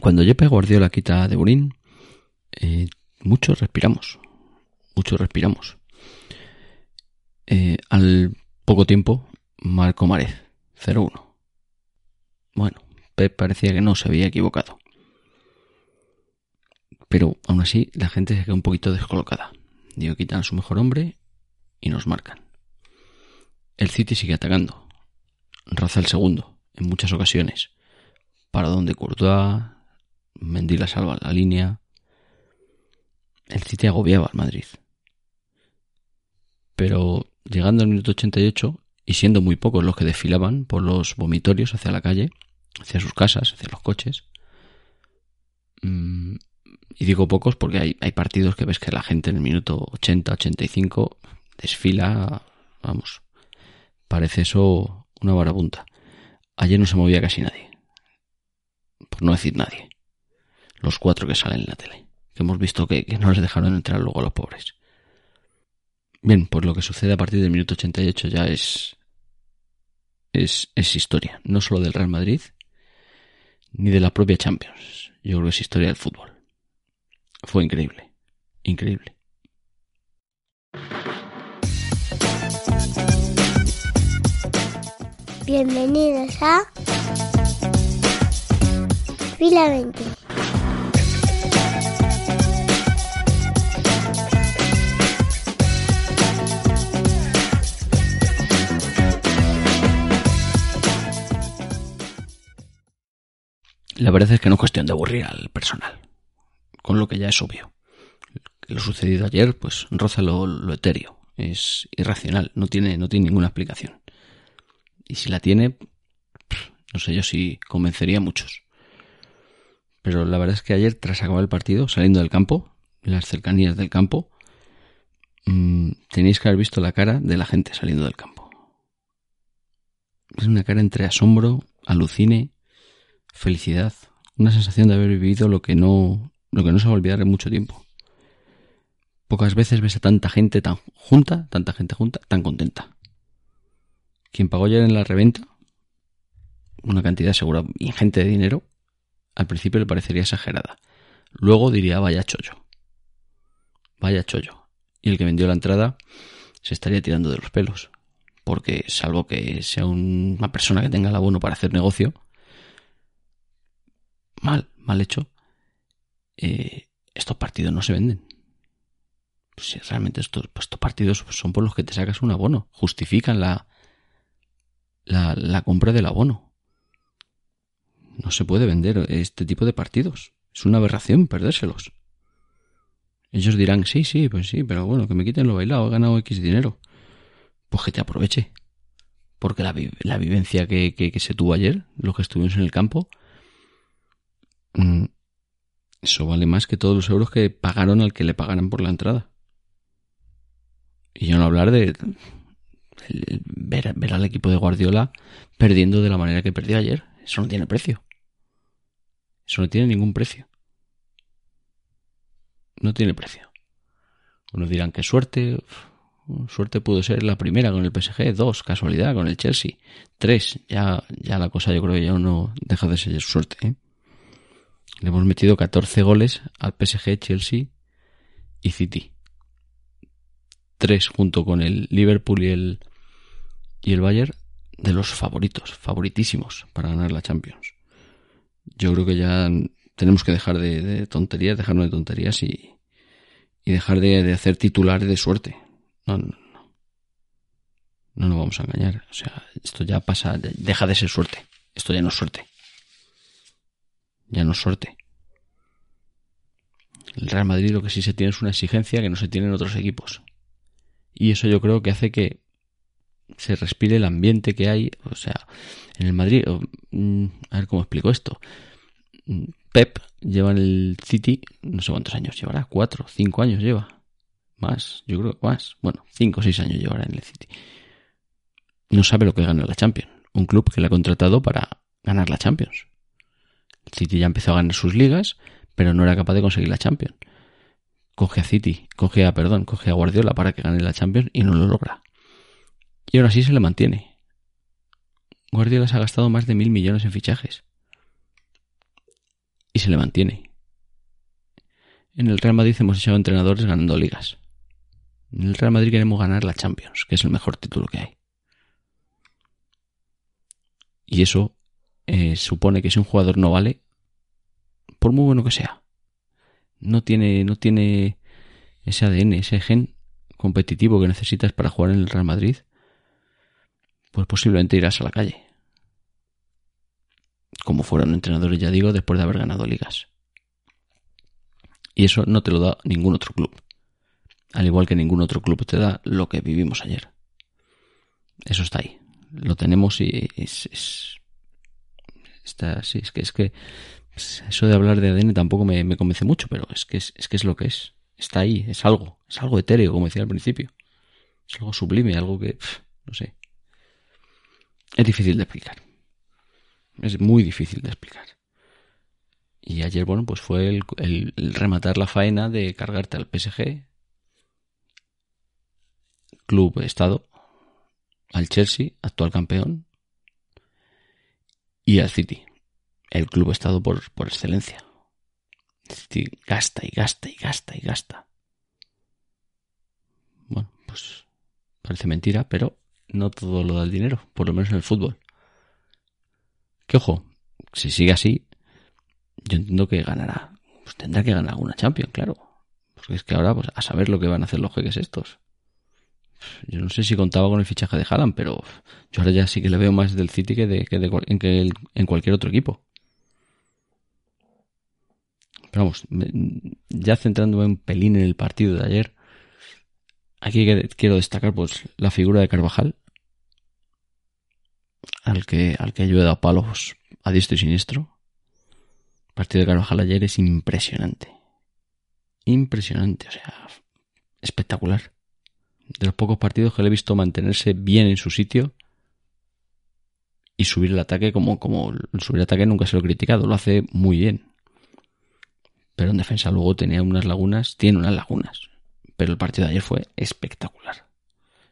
Cuando Jepe Guardiola quita De Bruyne, eh, muchos respiramos. Muchos respiramos. Eh, al poco tiempo, Marco Marez, 0-1. Bueno, Pep parecía que no se había equivocado. Pero aún así, la gente se queda un poquito descolocada. Digo, quitan a su mejor hombre y nos marcan. El City sigue atacando. Raza el segundo, en muchas ocasiones. Para donde Courtois, Mendy la salva la línea. El City agobiaba al Madrid. Pero llegando al minuto 88 y siendo muy pocos los que desfilaban por los vomitorios hacia la calle, hacia sus casas, hacia los coches, mm, y digo pocos porque hay, partidos que ves que la gente en el minuto 80, 85 desfila, vamos, parece eso una barabunta. Ayer no se movía casi nadie. Por no decir nadie. Los cuatro que salen en la tele. Que hemos visto que, no les dejaron entrar luego a los pobres. Bien, pues lo que sucede a partir del minuto 88 ya es, es, es historia. No solo del Real Madrid, ni de la propia Champions. Yo creo que es historia del fútbol. Fue increíble. Increíble. Bienvenidos a Fila 20. La verdad es que no es cuestión de aburrir al personal, con lo que ya es obvio. Lo sucedido ayer, pues roza lo, lo etéreo, es irracional, no tiene, no tiene ninguna explicación. Y si la tiene, no sé yo si convencería a muchos. Pero la verdad es que ayer, tras acabar el partido, saliendo del campo, en las cercanías del campo, mmm, tenéis que haber visto la cara de la gente saliendo del campo. Es una cara entre asombro, alucine, felicidad, una sensación de haber vivido lo que no, lo que no se va a olvidar en mucho tiempo. Pocas veces ves a tanta gente tan junta, tanta gente junta, tan contenta. Quien pagó ayer en la reventa una cantidad segura ingente de dinero, al principio le parecería exagerada. Luego diría vaya chollo. Vaya chollo. Y el que vendió la entrada se estaría tirando de los pelos. Porque salvo que sea un- una persona que tenga el abono para hacer negocio, mal, mal hecho, eh, estos partidos no se venden. Pues si realmente estos, pues estos partidos son por los que te sacas un abono, justifican la, la, la compra del abono. No se puede vender este tipo de partidos. Es una aberración perdérselos. Ellos dirán, sí, sí, pues sí, pero bueno, que me quiten lo bailado, he ganado X dinero. Pues que te aproveche. Porque la, la vivencia que, que- que se tuvo ayer, los que estuvimos en el campo, eso vale más que todos los euros que pagaron al que le pagaran por la entrada. Y yo no hablar de ver, ver al equipo de Guardiola perdiendo de la manera que perdió ayer. Eso no tiene precio. Eso no tiene ningún precio. No tiene precio. Unos dirán que suerte. Suerte pudo ser la primera con el PSG, dos, casualidad con el Chelsea, tres, ya, ya la cosa yo creo que ya no deja de ser suerte. ¿eh? Le hemos metido 14 goles al PSG, Chelsea y City. Tres junto con el Liverpool y el, y el Bayern de los favoritos, favoritísimos para ganar la Champions. Yo creo que ya tenemos que dejar de, tonterías, dejarnos de tonterías y, y dejar de, de hacer titulares de suerte. No, no, no. No nos vamos a engañar. O sea, esto ya pasa, deja de ser suerte. Esto ya no es suerte. Ya no suerte. El Real Madrid lo que sí se tiene es una exigencia que no se tiene en otros equipos. Y eso yo creo que hace que se respire el ambiente que hay. O sea, en el Madrid, mm, a ver cómo explico esto. Mm, Pep lleva en el City, no sé cuántos años llevará, cuatro, cinco años lleva. Más, yo creo más. Bueno, cinco o seis años llevará en el City. No sabe lo que gana la Champions. Un club que le ha contratado para ganar la Champions. City ya empezó a ganar sus ligas, pero no era capaz de conseguir la Champions. Coge a City, coge a, perdón, coge a Guardiola para que gane la Champions y no lo logra. Y aún así se le mantiene. Guardiola se ha gastado más de mil millones en fichajes. Y se le mantiene. En el Real Madrid hemos echado entrenadores ganando ligas. En el Real Madrid queremos ganar la Champions, que es el mejor título que hay. Y eso eh, supone que si un jugador no vale, por muy bueno que sea, no tiene, no tiene ese ADN, ese gen competitivo que necesitas para jugar en el Real Madrid, pues posiblemente irás a la calle. Como fueron entrenadores, ya digo, después de haber ganado ligas. Y eso no te lo da ningún otro club. Al igual que ningún otro club te da lo que vivimos ayer. Eso está ahí. Lo tenemos y es, es está sí, es que es que eso de hablar de ADN tampoco me, convence mucho, pero es que es, que es lo que es. Está ahí, es algo, es algo etéreo, como decía al principio. Es algo sublime, algo que, no sé. Es difícil de explicar. Es muy difícil de explicar. Y ayer, bueno, pues fue el, rematar la faena de cargarte al PSG, club estado, al Chelsea, actual campeón, y al City, el club estado por, por excelencia. City gasta y gasta y gasta y gasta. Bueno, pues parece mentira, pero no todo lo da el dinero, por lo menos en el fútbol. Que ojo, si sigue así, yo entiendo que ganará. Pues tendrá que ganar alguna Champions, claro. Porque es que ahora, pues a saber lo que van a hacer los jeques estos. Yo no sé si contaba con el fichaje de Haaland, pero yo ahora ya sí que le veo más del City que, de, que, en, en cualquier otro equipo. Pero vamos, ya centrándome un pelín en el partido de ayer, aquí quiero destacar pues la figura de Carvajal, al que, al que ha ayudado a palos a diestro y siniestro. El partido de Carvajal ayer es impresionante. Impresionante, o sea, espectacular. De los pocos partidos que le he visto mantenerse bien en su sitio y subir el ataque como, como subir el ataque nunca se lo he criticado, lo hace muy bien. Pero en defensa luego tenía unas lagunas, tiene unas lagunas. Pero el partido de ayer fue espectacular.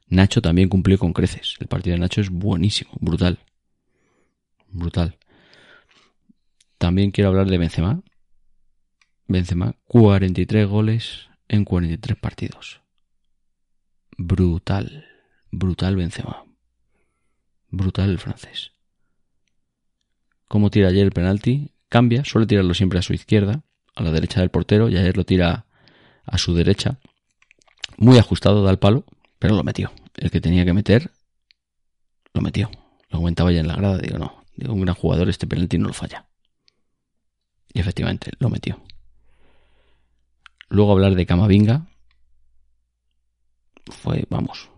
Nacho también cumplió con creces. El partido de Nacho es buenísimo, brutal. Brutal. También quiero hablar de Benzema. Benzema, 43 goles en 43 partidos. Brutal. Brutal Benzema. Brutal el francés. Como tira ayer el penalti, cambia, suele tirarlo siempre a su izquierda, a la derecha del portero, y ayer lo tira a su derecha. Muy ajustado da el palo, pero lo metió. El que tenía que meter, lo metió. Lo comentaba ya en la grada, digo, no, digo, un gran jugador, este penalti no lo falla. Y efectivamente, lo metió. Luego hablar de Camavinga. Fue, vamos,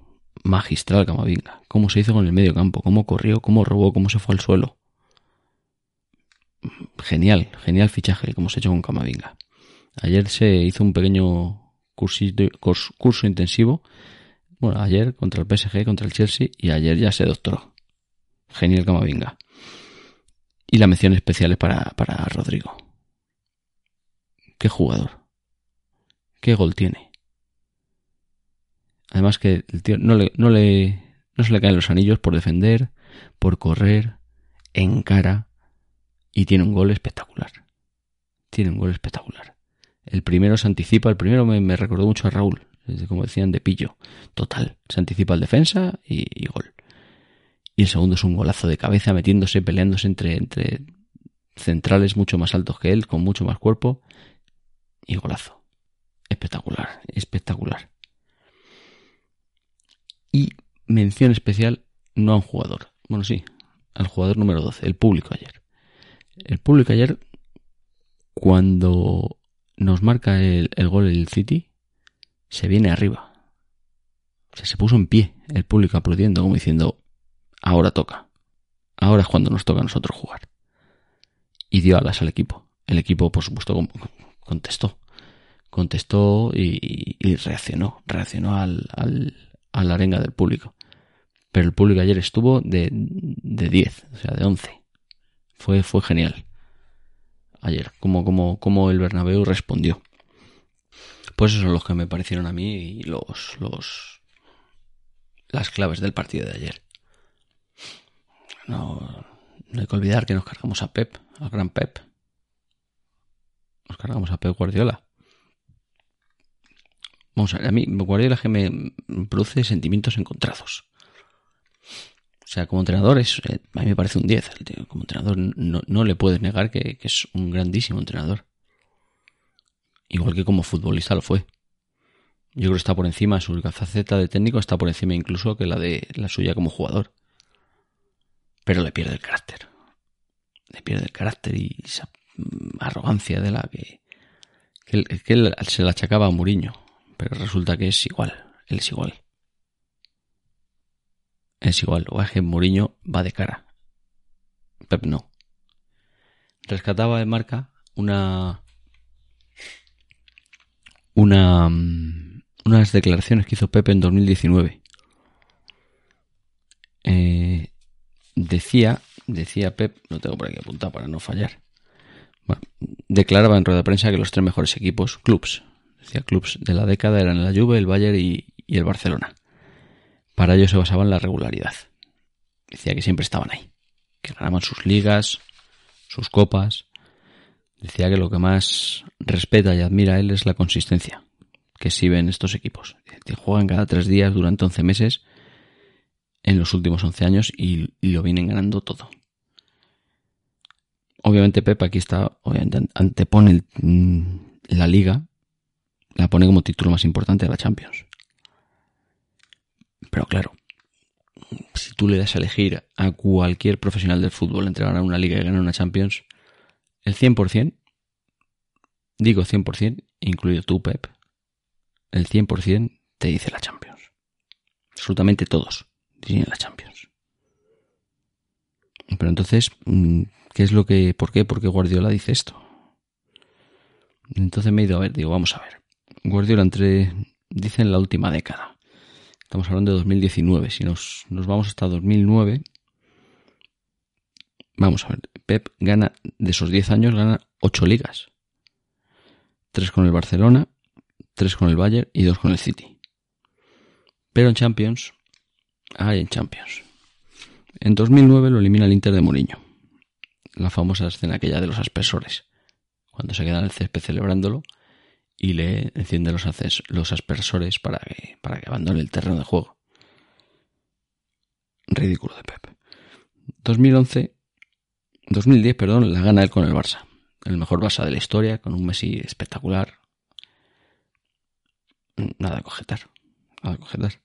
magistral Camavinga. Cómo se hizo con el medio campo, cómo corrió, cómo robó, cómo se fue al suelo. Genial, genial fichaje, como se ha hecho con Camavinga. Ayer se hizo un pequeño curso intensivo bueno, ayer contra el PSG, contra el Chelsea y ayer ya se doctoró. Genial Camavinga. Y la mención especial es para, para Rodrigo. Qué jugador. Qué gol tiene. Además que el tío no le, no le, no se le caen los anillos por defender, por correr, en cara y tiene un gol espectacular. Tiene un gol espectacular. El primero se anticipa, el primero me, me recordó mucho a Raúl, como decían, de pillo. Total. Se anticipa el defensa y, gol. Y el segundo es un golazo de cabeza metiéndose, peleándose entre, entre centrales mucho más altos que él, con mucho más cuerpo. Y golazo. Espectacular, espectacular. Y mención especial no a un jugador. Bueno, sí, al jugador número 12, el público ayer. El público ayer, cuando nos marca el, el gol el City, se viene arriba. O sea, se puso en pie el público aplaudiendo, como diciendo, ahora toca. Ahora es cuando nos toca a nosotros jugar. Y dio alas al equipo. El equipo, por supuesto, contestó. Contestó y, reaccionó. Reaccionó al, al, a la arenga del público. Pero el público ayer estuvo de, de 10, o sea, de 11. Fue, fue genial. Ayer, como, como, como el Bernabéu respondió. Pues esos son los que me parecieron a mí y los, los, las claves del partido de ayer. No, hay que olvidar que nos cargamos a Pep, al gran Pep. cargamos a Pep Guardiola. Vamos a ver, a mí Guardiola que me produce sentimientos encontrados. O sea, como entrenador es, eh, a mí me parece un 10. Como entrenador no, no le puedes negar que, es un grandísimo entrenador. Igual que como futbolista lo fue. Yo creo que está por encima, su faceta de técnico está por encima incluso que la de la suya como jugador. Pero le pierde el carácter. Le pierde el carácter y esa arrogancia de la que, que, que él se la achacaba a Muriño. Pero resulta que es igual. Él es igual. Es igual. O es que Muriño va de cara. Pep no. Rescataba de marca una. Una. Unas declaraciones que hizo Pepe en 2019. Eh, decía, decía Pep, lo tengo por aquí apuntado para no fallar. Bueno, declaraba en rueda de prensa que los tres mejores equipos, clubs, decía clubs de la década eran la Juve, el Bayern y el Barcelona. Para ello se basaba en la regularidad. Decía que siempre estaban ahí, que ganaban sus ligas, sus copas. Decía que lo que más respeta y admira a él es la consistencia que exhiben estos equipos. Que juegan cada tres días durante 11 meses en los últimos 11 años y, lo vienen ganando todo. Obviamente Pep aquí está, obviamente antepone mm, la liga, la pone como título más importante de la Champions. Pero claro, si tú le das a elegir a cualquier profesional del fútbol entre ganar una liga y ganar una Champions, el 100%, digo 100%, incluido tú, Pep, el 100% te dice la Champions. Absolutamente todos dicen la Champions. Pero entonces, mm, ¿qué es lo que, por qué, por qué Guardiola dice esto? Entonces me he ido a ver, digo, vamos a ver. Guardiola entre, dice en la última década. Estamos hablando de 2019. Si nos, nos vamos hasta 2009, vamos a ver. Pep gana, de esos 10 años, gana 8 ligas. 3 con el Barcelona, 3 con el Bayern y 2 con el City. Pero en Champions, hay en Champions. En 2009 lo elimina el Inter de Mourinho. La famosa escena aquella de los aspersores. Cuando se queda en el césped celebrándolo y le enciende los, los aspersores para que, para que abandone el terreno de juego. Ridículo de Pep. 2011, 2010, perdón, la gana él con el Barça. El mejor Barça de la historia, con un Messi espectacular. Nada de cogetar. Nada de cogetar.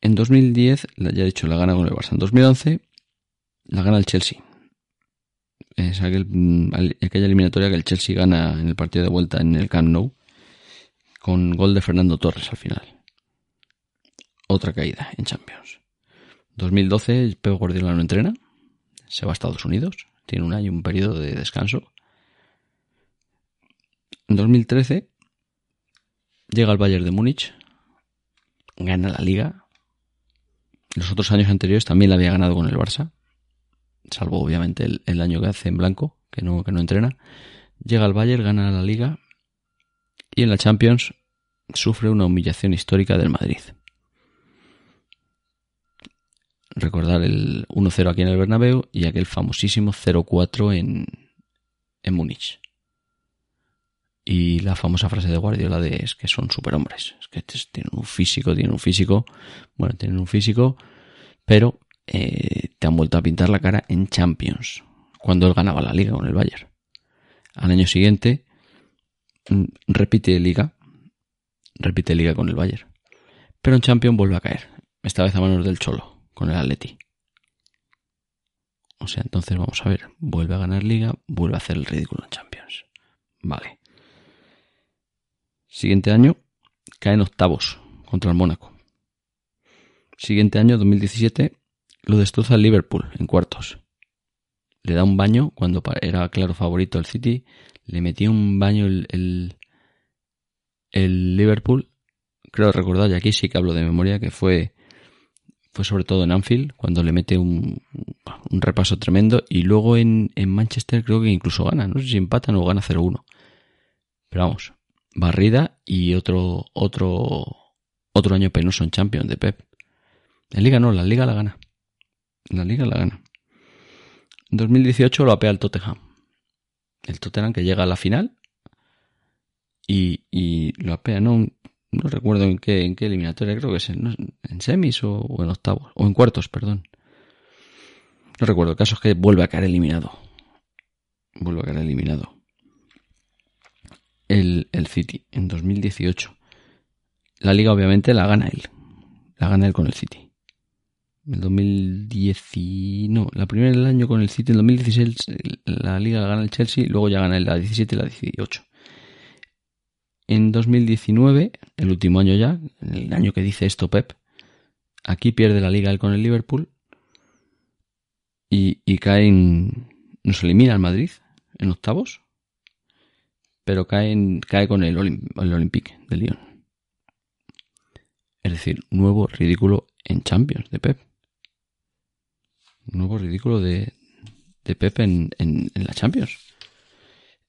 En 2010, ya he dicho, la gana con el Barça. En 2011, la gana el Chelsea. Es aquel, aquella eliminatoria que el Chelsea gana en el partido de vuelta en el Camp Nou, con gol de Fernando Torres al final. Otra caída en Champions. 2012, Pep Guardiola no entrena, se va a Estados Unidos, tiene un año, un periodo de descanso. En 2013, llega al Bayern de Múnich, gana la liga, los otros años anteriores también la había ganado con el Barça, salvo obviamente el, año que hace en blanco, que no, que no entrena. Llega al Bayern, gana la liga y en la Champions sufre una humillación histórica del Madrid. Recordar el 1-0 aquí en el Bernabéu y aquel famosísimo 0-4 en, en Múnich. Y la famosa frase de Guardiola de es que son superhombres, es que tienen un físico, tienen un físico, bueno, tienen un físico, pero eh, te han vuelto a pintar la cara en Champions, cuando él ganaba la liga con el Bayern. Al año siguiente, mm, repite liga, repite liga con el Bayern. Pero en Champions vuelve a caer, esta vez a manos del Cholo, con el Atleti. O sea, entonces vamos a ver, vuelve a ganar liga, vuelve a hacer el ridículo en Champions. Vale. Siguiente año cae en octavos contra el Mónaco. Siguiente año, 2017, lo destroza el Liverpool en cuartos. Le da un baño cuando era claro favorito el City. Le metía un baño el, el, el Liverpool. Creo recordar, y aquí sí que hablo de memoria, que fue, fue sobre todo en Anfield, cuando le mete un, un repaso tremendo. Y luego en, en Manchester creo que incluso gana. No sé si empatan o gana 0-1. Pero vamos, barrida y otro, otro, otro año penoso en Champions de Pep. En Liga no, la Liga la gana. La Liga la gana. En 2018 lo apea el Tottenham. El Tottenham que llega a la final y, y lo apea, no, no recuerdo en qué, en qué eliminatoria, creo que es en, semis o, o, en octavos, o en cuartos, perdón. No recuerdo, el caso es que vuelve a caer eliminado. Vuelve a caer eliminado. El, el City en 2018. La liga obviamente la gana él. La gana él con el City. En 2010 no, la primera del año con el City en 2016 la liga gana el Chelsea, luego ya gana la 17 y la 18. En 2019, el último año ya, el año que dice esto Pep, aquí pierde la liga él con el Liverpool y, y caen, nos elimina el Madrid en octavos, pero cae, cae con el, el Olympique de Lyon. Es decir, nuevo ridículo en Champions de Pep. Nuevo ridículo de, de Pep en, la Champions.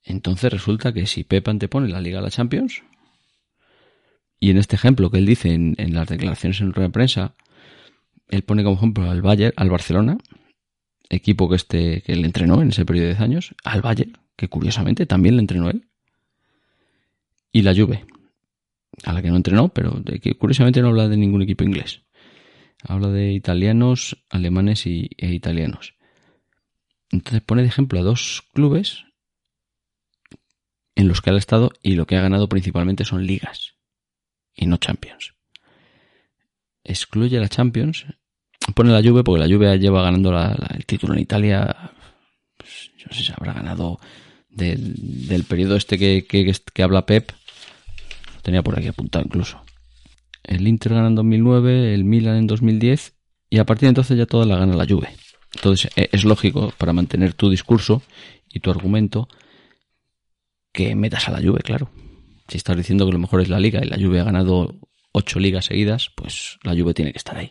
Entonces resulta que si Pep antepone la Liga a la Champions, y en este ejemplo que él dice en, las declaraciones en rueda prensa, él pone como ejemplo al Bayern, al Barcelona, equipo que este, que él entrenó en ese periodo de 10 años, al Bayern, que curiosamente también le entrenó él, y la Juve, a la que no entrenó, pero que curiosamente no habla de ningún equipo inglés. Habla de italianos, alemanes y, e italianos. Entonces pone de ejemplo a dos clubes en los que ha estado y lo que ha ganado principalmente son ligas y no Champions. Excluye la Champions, pone la Juve porque la Juve lleva ganando el título en Italia, pues, yo no sé si habrá ganado del, del periodo este que, que, que habla Pep, lo tenía por aquí apuntado incluso. El Inter gana en 2009, el Milan en 2010 y a partir de entonces ya toda la gana la Juve. Entonces e, es lógico para mantener tu discurso y tu argumento que metas a la Juve, claro. Si estás diciendo que lo mejor es la liga y la Juve ha ganado ocho ligas seguidas, pues la Juve tiene que estar ahí.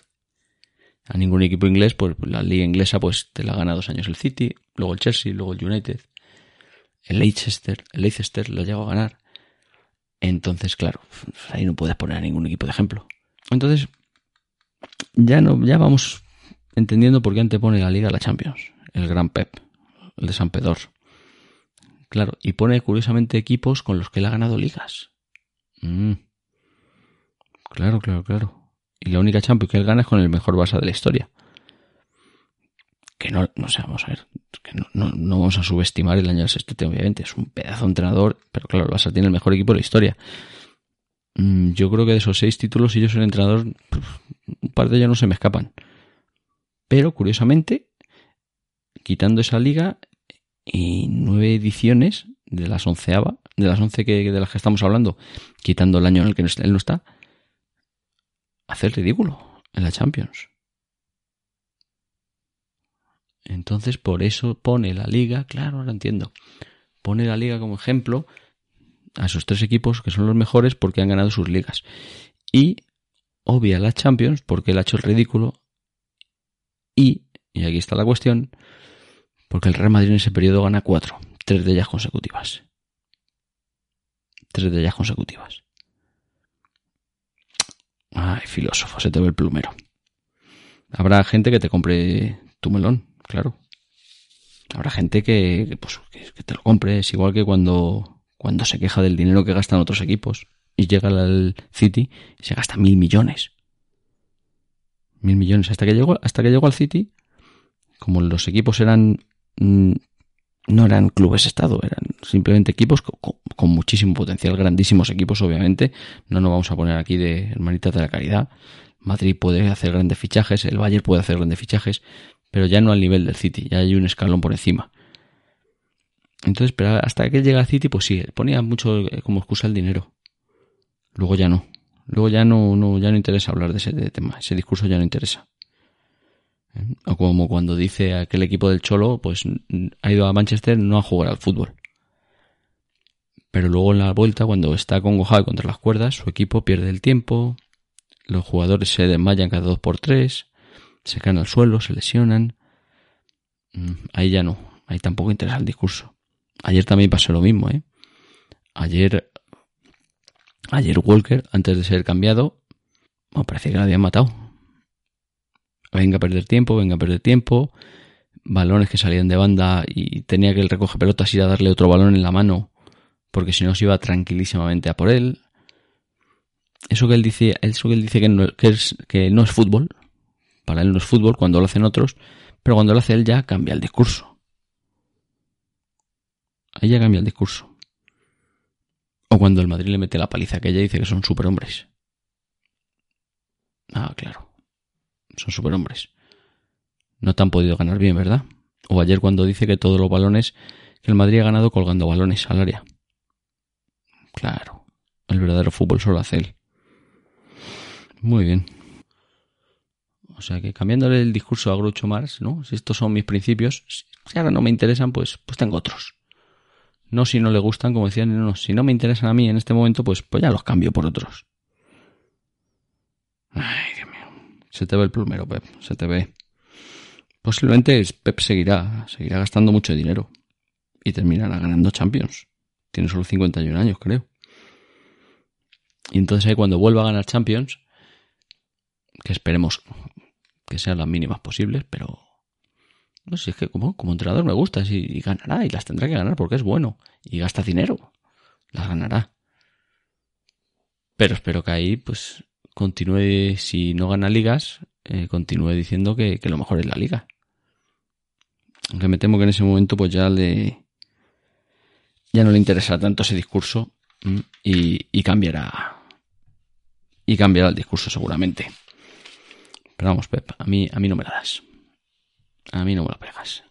A ningún equipo inglés, pues la liga inglesa pues te la gana dos años el City, luego el Chelsea, luego el United, el Leicester, el Leicester lo llegó a ganar. Entonces, claro, ahí no puedes poner a ningún equipo de ejemplo. Entonces, ya no, ya vamos entendiendo por qué antepone la liga a la Champions. El gran Pep, el de San Pedro. Claro, y pone curiosamente equipos con los que él ha ganado ligas. Mm. Claro, claro, claro. Y la única Champions que él gana es con el mejor Barça de la historia. Que no, no sé, vamos a ver. Que no, no, no vamos a subestimar el año del sextete, obviamente. Es un pedazo de entrenador, pero claro, el Barça tiene el mejor equipo de la historia. Mm, yo creo que de esos seis títulos, si yo soy el entrenador, un par de ellos no se me escapan. Pero, curiosamente, quitando esa liga, y nueve ediciones de las onceava, de las once que, de las que estamos hablando, quitando el año en el que él no está, hace el ridículo en la Champions. Entonces, por eso pone la liga, claro, ahora entiendo, pone la liga como ejemplo a esos tres equipos que son los mejores porque han ganado sus ligas. Y obvia la Champions porque él ha hecho el ridículo. Y, y aquí está la cuestión, porque el Real Madrid en ese periodo gana cuatro, tres de ellas consecutivas. Tres de ellas consecutivas. Ay, filósofo, se te ve el plumero. Habrá gente que te compre tu melón, claro. Habrá gente que, pues, que te lo compre, es igual que cuando, cuando se queja del dinero que gastan otros equipos y llega al City y se gasta mil millones. Mil millones. Hasta que llegó, hasta que llegó al City, como los equipos eran no eran clubes estado, eran simplemente equipos con, con, muchísimo potencial, grandísimos equipos, obviamente. No nos vamos a poner aquí de hermanitas de la caridad. Madrid puede hacer grandes fichajes, el Bayern puede hacer grandes fichajes, pero ya no al nivel del City, ya hay un escalón por encima. Entonces, pero hasta que llega al City, pues sí, ponía mucho como excusa el dinero. Luego ya no. Luego ya no, no, ya no interesa hablar de ese tema. Ese discurso ya no interesa. O como cuando dice aquel equipo del Cholo, pues ha ido a Manchester no a jugar al fútbol. Pero luego en la vuelta, cuando está congojado contra las cuerdas, su equipo pierde el tiempo, los jugadores se desmayan cada dos por tres, se caen al suelo, se lesionan. Ahí ya no, ahí tampoco interesa el discurso. Ayer también pasó lo mismo, ¿eh? Ayer, ayer Walker, antes de ser cambiado, bueno, parecía que lo habían matado venga a perder tiempo, venga a perder tiempo. balones que salían de banda y tenía que el recoge pelotas ir a darle otro balón en la mano porque si no se iba tranquilísimamente a por él. Eso que él dice, eso que él dice que no, es, que no es fútbol, para él no es fútbol cuando lo hacen otros, pero cuando lo hace él ya cambia el discurso. Ahí ya cambia el discurso. O cuando el Madrid le mete la paliza que ella dice que son superhombres. Ah, claro. Son superhombres. No te han podido ganar bien, ¿verdad? O ayer cuando dice que todos los balones que el Madrid ha ganado colgando balones al área. Claro. El verdadero fútbol solo hace él. Muy bien. O sea que cambiándole el discurso a Groucho Marx, ¿no? Si estos son mis principios, si ahora no me interesan, pues, pues tengo otros. No si no le gustan, como decían, no, si no me interesan a mí en este momento, pues, pues ya los cambio por otros. Ay, Dios mío. Se te ve el plumero, Pep, se te ve. Posiblemente Pep seguirá, seguirá gastando mucho dinero y terminará ganando Champions. Tiene solo 51 años, creo. Y entonces ahí cuando vuelva a ganar Champions, que esperemos que sean las mínimas posibles, pero no sé, es que como, como entrenador me gusta y, ganará y las tendrá que ganar porque es bueno y gasta dinero. Las ganará. Pero espero que ahí pues continúe, si no gana ligas, eh, continúe diciendo que, lo mejor es la liga. Aunque me temo que en ese momento pues ya le ya no le interesará tanto ese discurso y, y cambiará y cambiará el discurso seguramente. Pero vamos, Pep, a mí, a mí no me la das. A mí no me la pegas.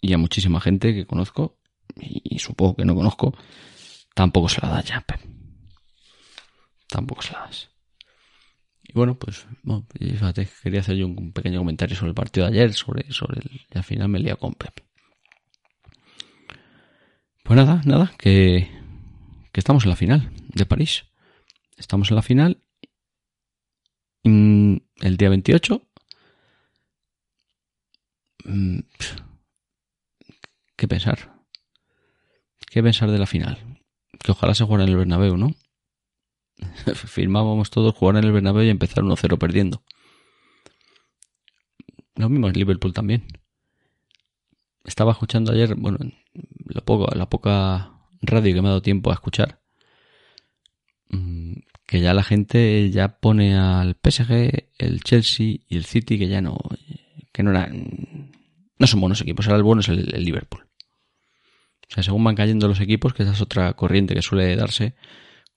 Y a muchísima gente que conozco, y, supongo que no conozco, tampoco se la da ya, Pep. Tampoco se la das. Y bueno, pues, quería hacer yo un pequeño comentario sobre el partido de ayer, sobre, sobre el, al final me lía con Pep. Pues nada, nada, que, que estamos en la final de París. Estamos en la final Mm, el día 28. Mm, ¿Qué pensar? ¿Qué pensar de la final? Que ojalá se jugara en el Bernabéu, ¿no? Firmábamos todos jugar en el Bernabéu y empezar 1-0 perdiendo. Lo mismo en Liverpool también. Estaba escuchando ayer, bueno, lo poco, la poca radio que me ha dado tiempo a escuchar, mm, que ya la gente ya pone al PSG, el Chelsea y el City que ya no, que no eran, no son buenos equipos, ahora el bueno es el, Liverpool. O sea, según van cayendo los equipos, que esa es otra corriente que suele darse,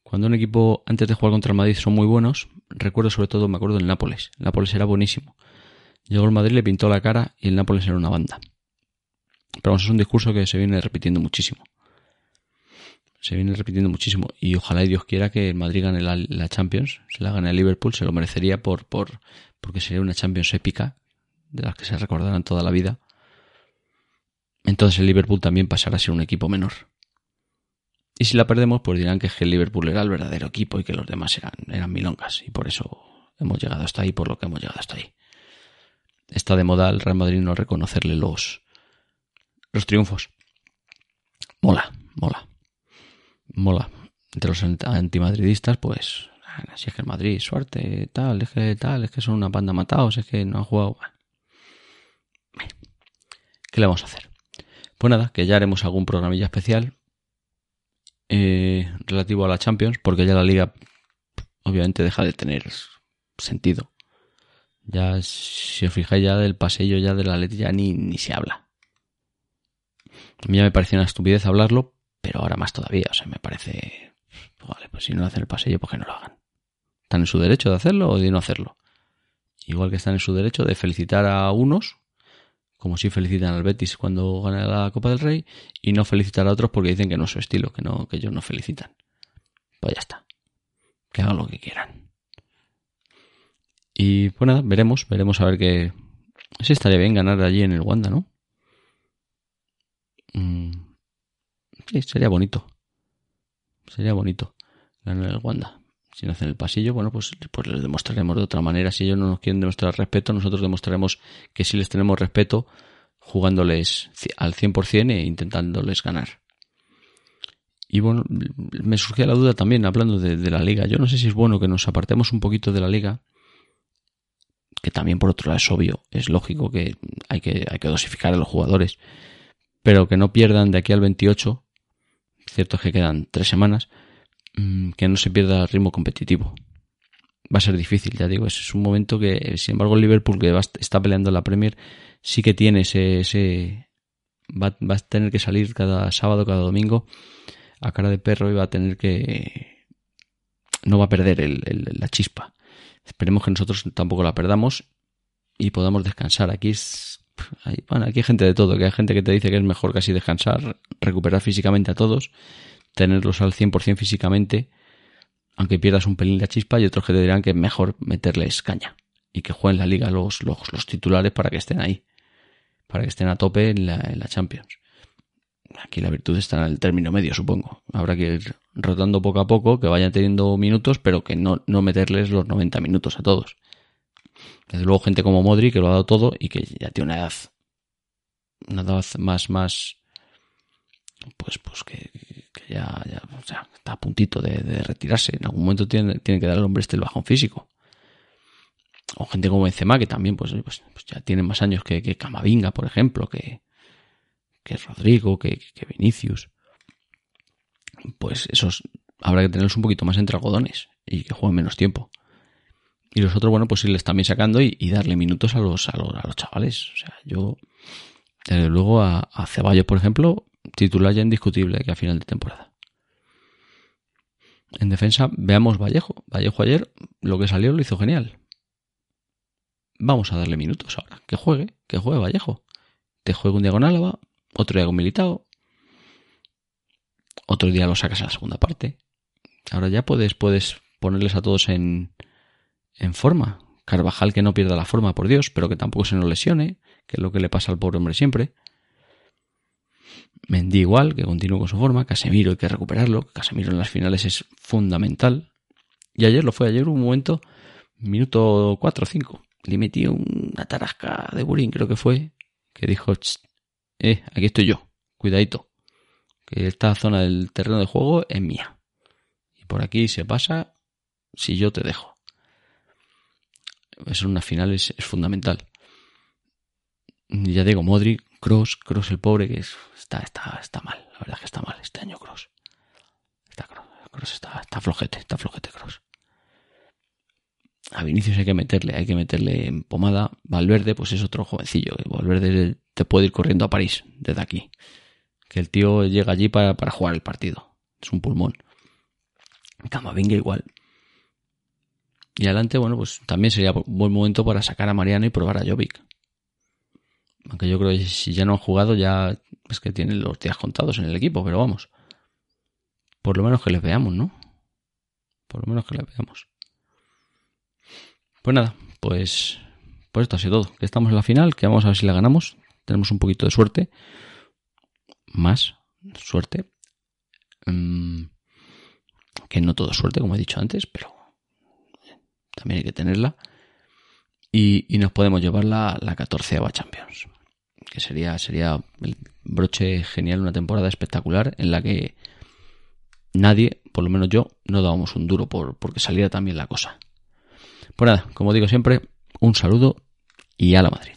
cuando un equipo antes de jugar contra el Madrid son muy buenos, recuerdo sobre todo, me acuerdo del Nápoles. El Nápoles era buenísimo. Llegó el Madrid, le pintó la cara y el Nápoles era una banda. Pero vamos, es un discurso que se viene repitiendo muchísimo se viene repitiendo muchísimo y ojalá y Dios quiera que el Madrid gane la, Champions, se la gane el Liverpool, se lo merecería por, por, porque sería una Champions épica, de las que se recordarán toda la vida. Entonces el Liverpool también pasará a ser un equipo menor. Y si la perdemos, pues dirán que el Liverpool era el verdadero equipo y que los demás eran, eran milongas. Y por eso hemos llegado hasta ahí, por lo que hemos llegado hasta ahí. Está de moda el Real Madrid no reconocerle los, los triunfos. Mola, mola mola. Entre los antimadridistas, pues, si es que el Madrid, suerte, tal, es que tal, es que son una banda matados, es que no han jugado. ¿Qué le vamos a hacer? Pues nada, que ya haremos algún programilla especial eh, relativo a la Champions, porque ya la liga obviamente deja de tener sentido. Ya, si os fijáis ya del pasillo ya de la Leti ya ni, ni se habla. A mí ya me parecía una estupidez hablarlo, pero ahora más todavía, o sea, me parece, vale, pues si no hacen el pasillo, ¿por qué no lo hagan? ¿Están en su derecho de hacerlo o de no hacerlo? Igual que están en su derecho de felicitar a unos, como si felicitan al Betis cuando gana la Copa del Rey, y no felicitar a otros porque dicen que no es su estilo, que no, que ellos no felicitan. Pues ya está. Que hagan lo que quieran. Y pues nada, veremos, veremos a ver qué. Sí, estaría bien ganar allí en el Wanda, ¿no? Mm, Sí, sería bonito. Sería bonito ganar el Wanda. Si no hacen el pasillo, bueno, pues, pues les demostraremos de otra manera. Si ellos no nos quieren demostrar respeto, nosotros demostraremos que sí les tenemos respeto jugándoles al 100% e intentándoles ganar. Y bueno, me surgía la duda también hablando de, de, la liga. Yo no sé si es bueno que nos apartemos un poquito de la liga, que también por otro lado es obvio, es lógico que hay que, hay que dosificar a los jugadores, pero que no pierdan de aquí al 28, cierto es que quedan tres semanas, mm, que no se pierda el ritmo competitivo. Va a ser difícil, ya digo, es un momento que, sin embargo, el Liverpool que está peleando la Premier sí que tiene ese, ese va, va, a tener que salir cada sábado, cada domingo a cara de perro y va a tener que no va a perder el, la chispa. Esperemos que nosotros tampoco la perdamos y podamos descansar. Aquí es, bueno, aquí hay gente de todo, que hay gente que te dice que es mejor casi descansar, recuperar físicamente a todos, tenerlos al 100% físicamente, aunque pierdas un pelín la chispa, y otros que te dirán que es mejor meterles caña y que jueguen la liga los, los, los titulares para que estén ahí, para que estén a tope en la, en la Champions. Aquí la virtud está en el término medio, supongo. Habrá que ir rotando poco a poco, que vayan teniendo minutos, pero que no, no meterles los 90 minutos a todos. Desde luego gente como Modri, que lo ha dado todo y que ya tiene una edad, una edad más, más, pues, pues que, ya, ya está a puntito de, de, retirarse. En algún momento tiene, tiene que dar al hombre este el bajón físico. O gente como Benzema, que también, pues, pues, pues ya tiene más años que, que Camavinga, por ejemplo, que, que Rodrigo, que, que Vinicius, pues esos habrá que tenerlos un poquito más entre algodones y que jueguen menos tiempo. Y los otros, bueno, pues irles también sacando y, darle minutos a los, a los, a los chavales. O sea, yo, desde luego, a, a Ceballos, por ejemplo, titular ya indiscutible que a final de temporada. En defensa, veamos Vallejo. Vallejo ayer, lo que salió lo hizo genial. Vamos a darle minutos ahora. Que juegue, que juegue Vallejo. Te juegue un día con Álava, otro día con Militao, otro día lo sacas a la segunda parte. Ahora ya puedes, puedes ponerles a todos en, en forma. Carvajal que no pierda la forma, por Dios, pero que tampoco se nos lesione, que es lo que le pasa al pobre hombre siempre. Mendy igual, que continúe con su forma. Casemiro hay que recuperarlo. Casemiro en las finales es fundamental. Y ayer lo fue, ayer un momento, minuto 4 o 5. Le metí una tarasca de Burín, creo que fue, que dijo, eh, aquí estoy yo, cuidadito, que esta zona del terreno de juego es mía. Y por aquí se pasa si yo te dejo. En una final es, es fundamental. Ya digo, Modric, Cross, Cross el pobre, que es, está, está, está mal, la verdad es que está mal este año Cross. Está Cross, está, está flojete, está flojete Cross. A Vinicius hay que meterle, hay que meterle en pomada. Valverde, pues es otro jovencillo. Valverde te puede ir corriendo a París desde aquí. Que el tío llega allí para, para jugar el partido. Es un pulmón. Camavinga igual. Y adelante, bueno, pues también sería un buen momento para sacar a Mariano y probar a Jovic. Aunque yo creo que si ya no han jugado, ya es que tienen los días contados en el equipo, pero vamos. Por lo menos que les veamos, ¿no? Por lo menos que les veamos. Pues nada, pues, pues esto ha sido todo. Que estamos en la final, que vamos a ver si la ganamos. Tenemos un poquito de suerte. Más suerte. Um, que no todo suerte, como he dicho antes, pero también hay que tenerla. Y, y nos podemos llevar la, la 14 Champions. Que sería, sería el broche genial, una temporada espectacular en la que nadie, por lo menos yo, no dábamos un duro por porque saliera también la cosa. Pues nada, como digo siempre, un saludo y a la Madrid.